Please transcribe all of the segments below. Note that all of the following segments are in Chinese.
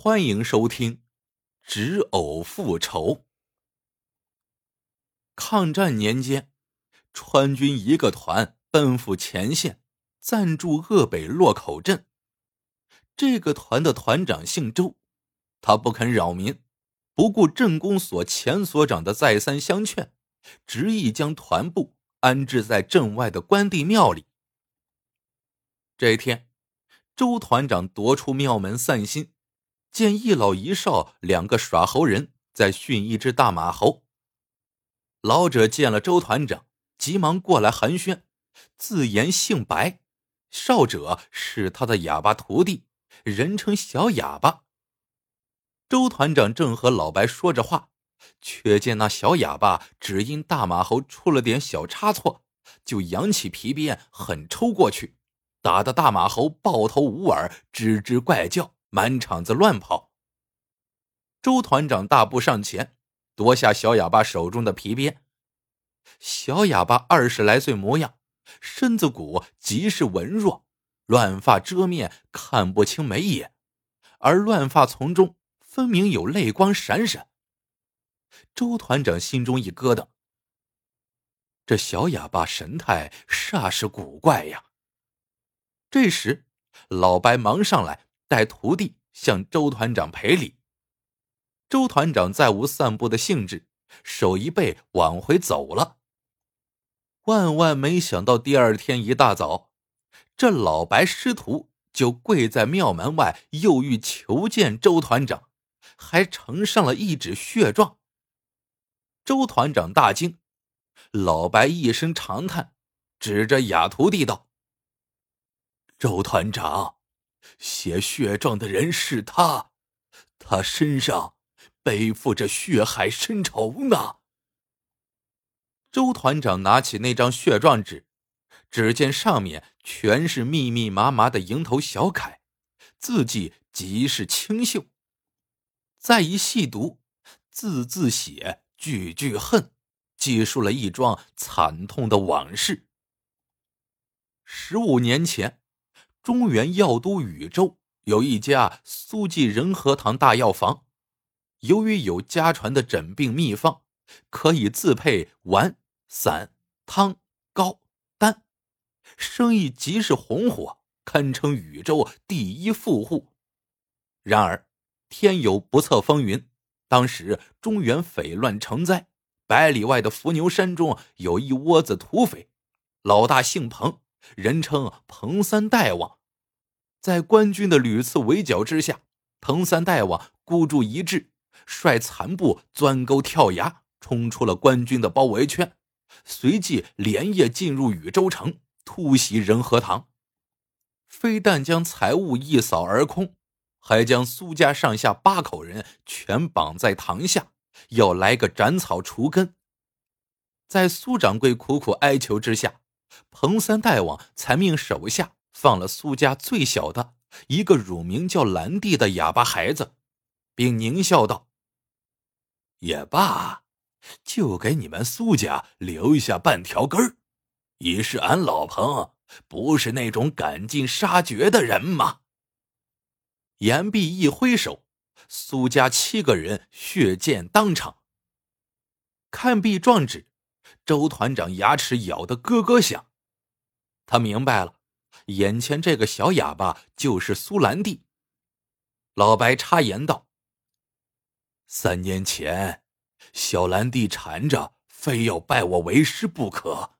欢迎收听《执偶复仇》。抗战年间，川军一个团奔赴前线，暂驻鄂北洛口镇。这个团的团长姓周，他不肯扰民，不顾镇公所前所长的再三相劝，执意将团部安置在镇外的关帝庙里。这一天，周团长踱出庙门散心。见一老一少两个耍猴人在训一只大马猴。老者见了周团长，急忙过来寒暄，自言姓白，少者是他的哑巴徒弟，人称小哑巴。周团长正和老白说着话，却见那小哑巴只因大马猴出了点小差错，就扬起皮鞭狠抽过去，打得大马猴抱头捂耳，吱吱怪叫。满场子乱跑。周团长大步上前，夺下小哑巴手中的皮鞭。小哑巴二十来岁模样，身子骨极是文弱，乱发遮面，看不清眉眼，而乱发丛中分明有泪光闪闪。周团长心中一咯噔，这小哑巴神态煞是古怪呀。这时，老白忙上来。带徒弟向周团长赔礼，周团长再无散步的兴致，手一背往回走了。万万没想到，第二天一大早，这老白师徒就跪在庙门外，又欲求见周团长，还呈上了一纸血状。周团长大惊，老白一声长叹，指着哑徒弟道：“周团长。”写血状的人是他，他身上背负着血海深仇呢。周团长拿起那张血状纸，只见上面全是密密麻麻的蝇头小楷，字迹极是清秀。再一细读，字字血，句句恨，记述了一桩惨痛的往事。十五年前。中原药都禹州有一家苏记仁和堂大药房，由于有家传的诊病秘方，可以自配丸、散、汤、膏、丹，生意极是红火，堪称禹州第一富户。然而天有不测风云，当时中原匪乱成灾，百里外的伏牛山中有一窝子土匪，老大姓彭，人称彭三大王。在官军的屡次围剿之下，彭三大王孤注一掷，率残部钻沟跳崖，冲出了官军的包围圈，随即连夜进入禹州城，突袭仁和堂。非但将财物一扫而空，还将苏家上下八口人全绑在堂下，要来个斩草除根。在苏掌柜苦苦哀求之下，彭三大王才命手下。放了苏家最小的一个乳名叫兰蒂的哑巴孩子，并狞笑道：“也罢，就给你们苏家留下半条根儿，以示俺老彭不是那种赶尽杀绝的人嘛。”言毕一挥手，苏家七个人血溅当场。看毕状纸，周团长牙齿咬得咯咯响，他明白了。眼前这个小哑巴就是苏兰蒂。老白插言道：“三年前，小兰蒂缠着，非要拜我为师不可。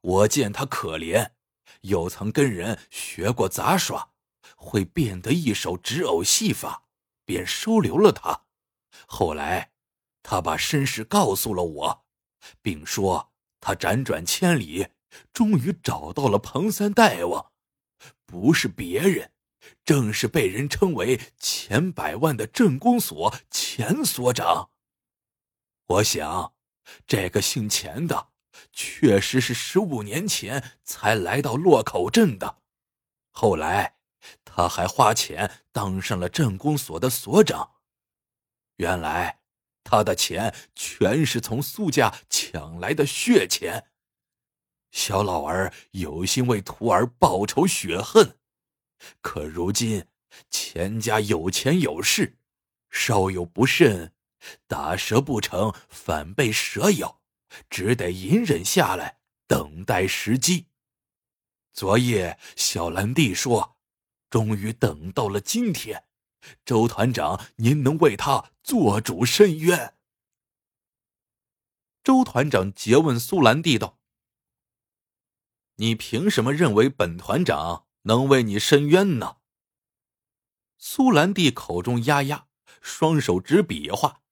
我见他可怜，又曾跟人学过杂耍，会变得一手纸偶戏法，便收留了他。后来，他把身世告诉了我，并说他辗转千里。”终于找到了彭三大王，不是别人，正是被人称为钱百万的镇公所钱所长。我想，这个姓钱的，确实是十五年前才来到洛口镇的。后来，他还花钱当上了镇公所的所长。原来，他的钱全是从苏家抢来的血钱。小老儿有心为徒儿报仇雪恨，可如今钱家有钱有势，稍有不慎，打蛇不成反被蛇咬，只得隐忍下来，等待时机。昨夜小兰弟说，终于等到了今天。周团长，您能为他做主伸冤？周团长诘问苏兰弟道：“你凭什么认为本团长能为你伸冤呢？”苏兰弟口中压压，双手直比划，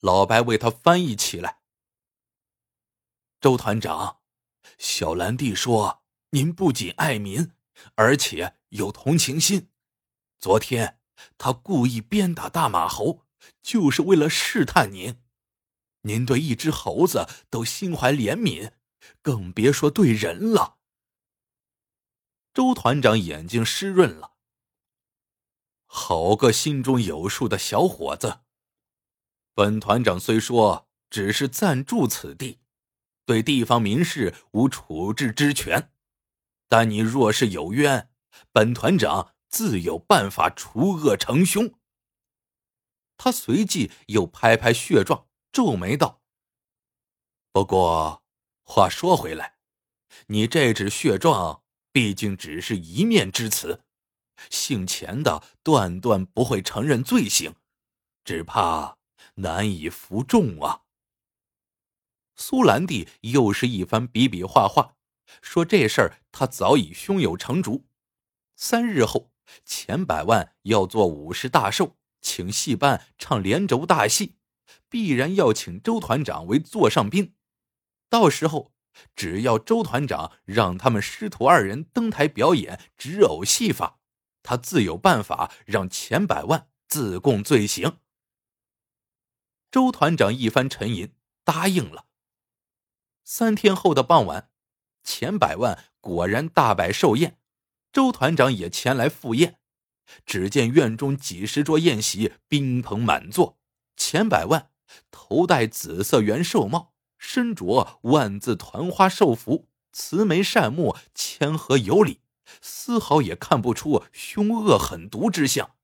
老白为他翻译起来。周团长，小兰弟说，您不仅爱民，而且有同情心。昨天他故意鞭打大马猴，就是为了试探您。您对一只猴子都心怀怜悯，更别说对人了。周团长眼睛湿润了。好个心中有数的小伙子！本团长虽说只是暂住此地，对地方民事无处置之权，但你若是有冤，本团长自有办法除恶成凶。他随即又拍拍血状。皱眉道：“不过话说回来，你这纸血状毕竟只是一面之词，姓钱的断断不会承认罪行，只怕难以服众啊。”苏兰弟又是一番比比划划，说这事儿他早已胸有成竹。三日后，钱百万要做五十大寿，请戏班唱连轴大戏。必然要请周团长为座上宾，到时候只要周团长让他们师徒二人登台表演纸偶戏法，他自有办法让钱百万自供罪行。周团长一番沉吟，答应了。三天后的傍晚，钱百万果然大摆寿宴，周团长也前来赴宴。只见院中几十桌宴席，宾朋满座，钱百万。头戴紫色元寿帽，身着万字团花寿服，慈眉善目，谦和有礼，丝毫也看不出凶恶狠毒之相。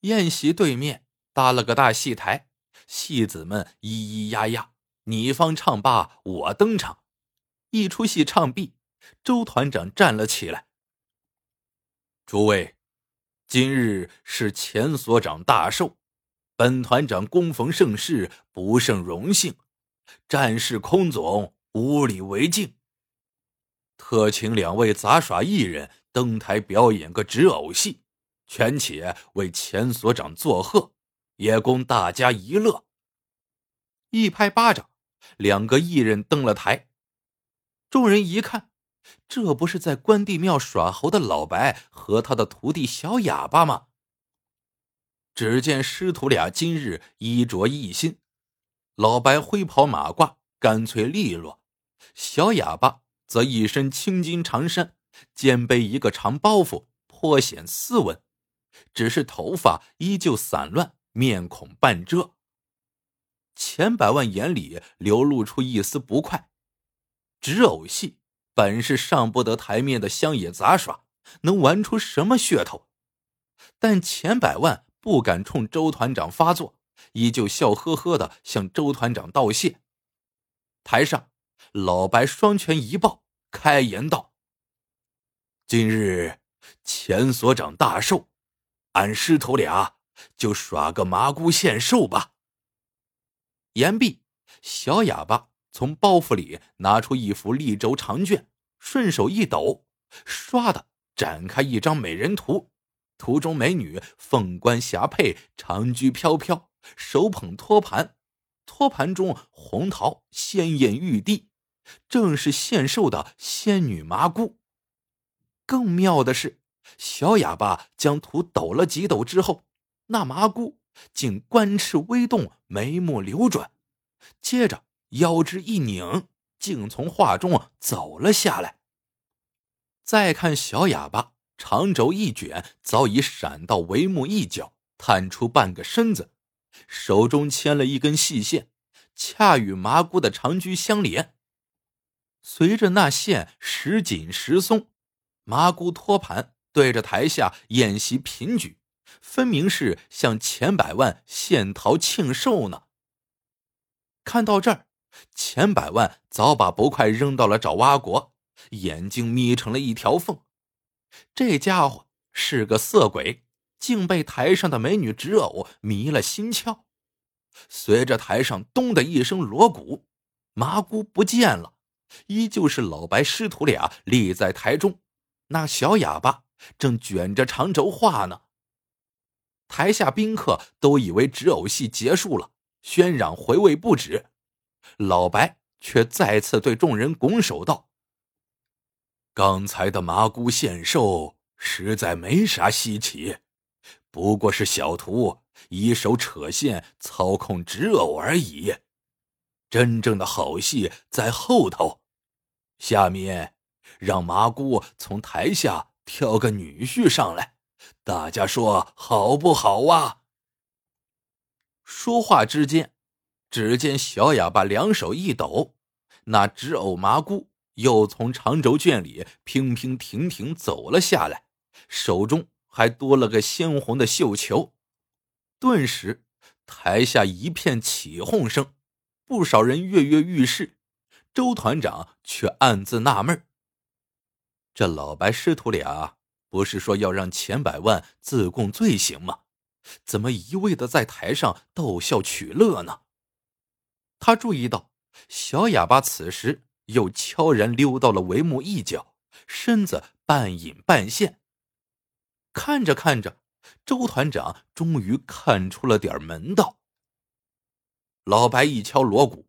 宴席对面搭了个大戏台，戏子们咿咿呀呀，你方唱罢我登场。一出戏唱毕，周团长站了起来：“诸位，今日是钱所长大寿。”本团长恭逢盛世，不胜荣幸，战事空总无礼为敬。特请两位杂耍艺人登台表演个纸偶戏，权且为钱所长作贺，也供大家一乐。一拍巴掌，两个艺人登了台。众人一看，这不是在关帝庙耍猴的老白和他的徒弟小哑巴吗？只见师徒俩今日衣着一新，老白灰袍马褂，干脆利落；小哑巴则一身青金长衫，肩背一个长包袱，颇显斯文。只是头发依旧散乱，面孔半遮。钱百万眼里流露出一丝不快。纸偶戏本是上不得台面的乡野杂耍，能玩出什么噱头？但钱百万。不敢冲周团长发作，依旧笑呵呵的向周团长道谢。台上，老白双拳一抱，开言道：“今日钱所长大寿，俺师徒俩就耍个麻姑献寿吧。”言毕，小哑巴从包袱里拿出一幅立轴长卷，顺手一抖，唰的展开一张美人图。图中美女凤冠霞帔，长裾飘飘，手捧托盘，托盘中红桃鲜艳欲滴，正是献寿的仙女麻姑。更妙的是，小哑巴将图抖了几抖之后，那麻姑竟官翅微动，眉目流转，接着腰肢一拧，竟从画中走了下来。再看小哑巴。长轴一卷，早已闪到帷幕一角，探出半个身子，手中牵了一根细线，恰与麻姑的长裾相连。随着那线时紧时松，麻姑托盘对着台下演习平举，分明是向钱百万献桃庆寿呢。看到这儿，钱百万早把不快扔到了爪哇国，眼睛眯成了一条缝。这家伙是个色鬼，竟被台上的美女纸偶迷了心窍。随着台上咚的一声锣鼓，麻姑不见了，依旧是老白师徒俩立在台中，那小哑巴正卷着长轴画呢。台下宾客都以为纸偶戏结束了，喧嚷回味不止。老白却再次对众人拱手道：“刚才的麻姑献寿，实在没啥稀奇，不过是小徒。”一手扯线，操控纸偶而已。真正的好戏在后头。下面，让麻姑从台下挑个女婿上来，大家说好不好啊？说话之间，只见小哑巴两手一抖，那纸偶麻姑又从长轴卷里平平停停走了下来，手中还多了个鲜红的绣球。顿时，台下一片起哄声，不少人跃跃欲试。周团长却暗自纳闷这老白师徒俩不是说要让钱百万自供罪行吗？怎么一味的在台上逗笑取乐呢？他注意到小哑巴此时又悄然溜到了帷幕一角，身子半隐半现。看着看着。周团长终于看出了点门道。老白一敲锣鼓，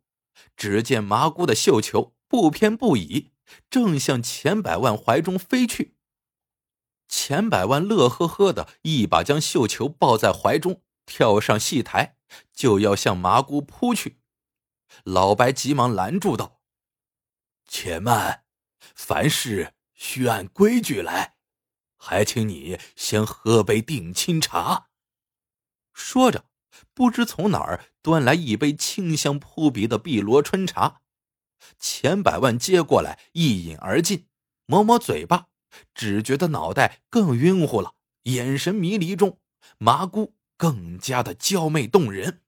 只见麻姑的绣球不偏不倚，正向钱百万怀中飞去。钱百万乐呵呵的一把将绣球抱在怀中，跳上戏台，就要向麻姑扑去。老白急忙拦住道：“且慢，凡事需按规矩来。”还请你先喝杯定亲茶。说着，不知从哪儿端来一杯清香扑鼻的碧螺春茶。钱百万接过来一饮而尽，抹抹嘴巴，只觉得脑袋更晕乎了，眼神迷离中，麻姑更加的娇媚动人。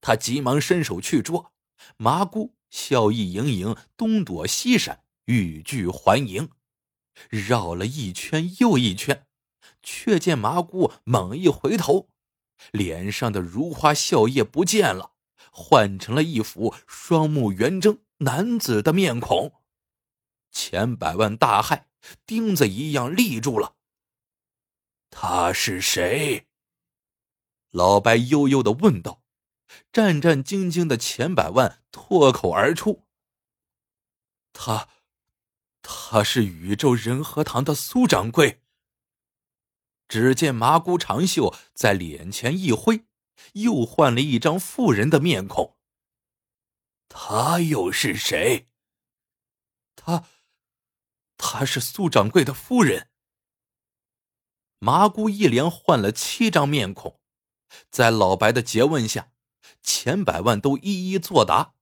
他急忙伸手去捉，麻姑笑意盈盈，东躲西闪，欲拒还迎。绕了一圈又一圈，却见麻姑猛一回头，脸上的如花笑靥不见了，换成了一副双目圆睁男子的面孔。钱百万大骇，钉子一样立住了。他是谁？老白悠悠的问道。战战兢兢的钱百万脱口而出：“他。”他是宇宙仁和堂的苏掌柜。只见麻姑长袖在脸前一挥，又换了一张妇人的面孔。他又是谁？他，他是苏掌柜的夫人。麻姑一连换了七张面孔，在老白的诘问下，钱百万都一一作答，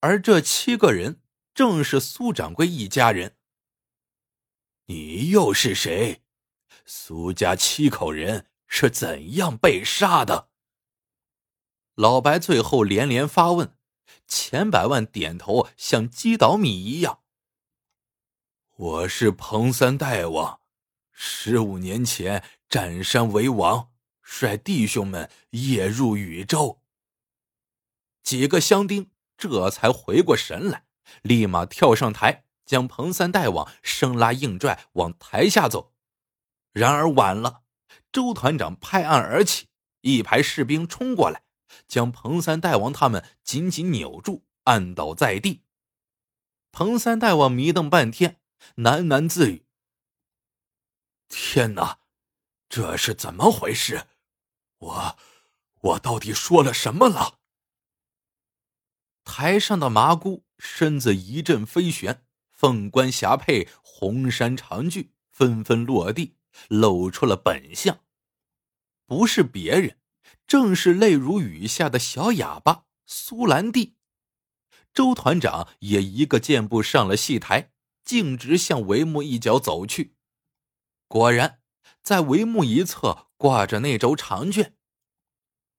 而这七个人。正是苏掌柜一家人。你又是谁？苏家七口人是怎样被杀的？老白最后连连发问，钱百万点头，像击倒米一样。我是彭三大王，十五年前占山为王，率弟兄们夜入禹州。几个乡丁这才回过神来。立马跳上台，将彭三大王生拉硬拽往台下走。然而晚了，周团长拍案而起，一排士兵冲过来，将彭三大王他们紧紧扭住，按倒在地。彭三大王迷瞪半天，喃喃自语：“天哪，这是怎么回事？我，我到底说了什么了？”台上的麻姑身子一阵飞旋，凤冠霞帔、红衫长裾纷纷落地，露出了本相。不是别人，正是泪如雨下的小哑巴苏兰蒂。周团长也一个箭步上了戏台，径直向帷幕一角走去。果然，在帷幕一侧挂着那轴长卷。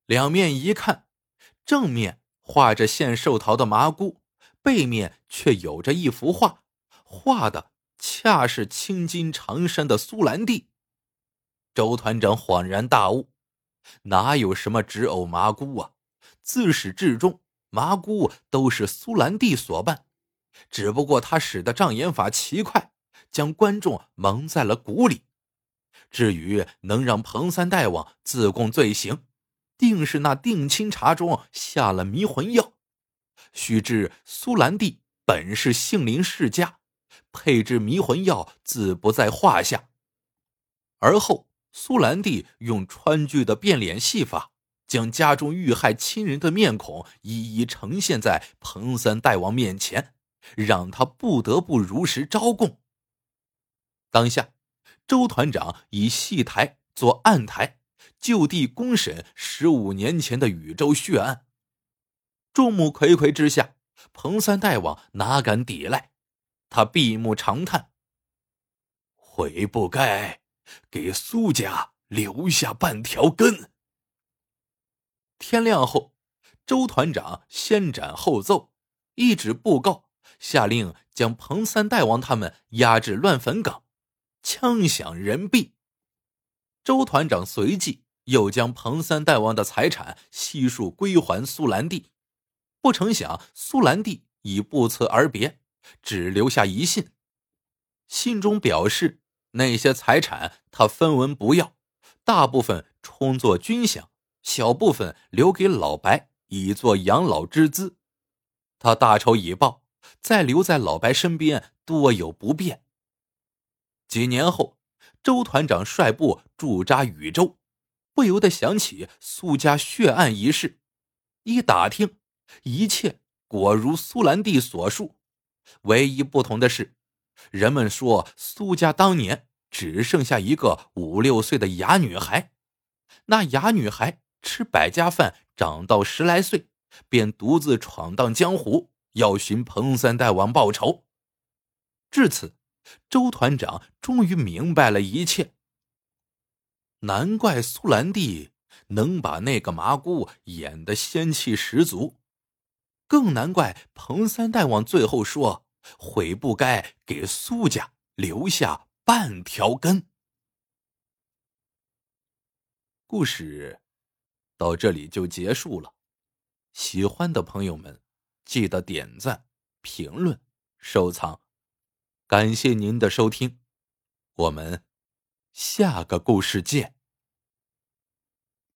两面一看，正面画着献寿桃的麻姑，背面却有着一幅画，画的恰是青筋长衫的苏兰弟。周团长恍然大悟：哪有什么纸偶麻姑啊？自始至终，麻姑都是苏兰弟所扮，只不过他使的障眼法奇快。将观众蒙在了鼓里。至于能让彭三大王自供罪行，定是那定亲茶中下了迷魂药。须知苏兰弟本是杏林世家，配制迷魂药自不在话下。而后苏兰弟用川剧的变脸戏法，将家中遇害亲人的面孔一一呈现在彭三大王面前，让他不得不如实招供。当下，周团长以戏台做案台，就地公审十五年前的禹州血案。众目睽睽之下，彭三大王哪敢抵赖？他闭目长叹：“悔不该给苏家留下半条根。”天亮后，周团长先斩后奏，一纸布告，下令将彭三大王他们押至乱坟岗。枪响人毙，周团长随即又将彭三大王的财产悉数归还苏兰弟。不成想，苏兰弟已不辞而别，只留下一信。信中表示，那些财产他分文不要，大部分充作军饷，小部分留给老白以作养老之资。他大仇已报，再留在老白身边多有不便。几年后，周团长率部驻扎禹州，不由得想起苏家血案一事。一打听，一切果如苏兰弟所述，唯一不同的是，人们说苏家当年只剩下一个五六岁的哑女孩。那哑女孩吃百家饭，长到十来岁，便独自闯荡江湖，要寻彭三大王报仇。至此。周团长终于明白了一切。难怪苏兰弟能把那个麻姑演得仙气十足，更难怪彭三大王最后说：“悔不该给苏家留下半条根。”故事到这里就结束了。喜欢的朋友们，记得点赞、评论、收藏。感谢您的收听，我们下个故事见。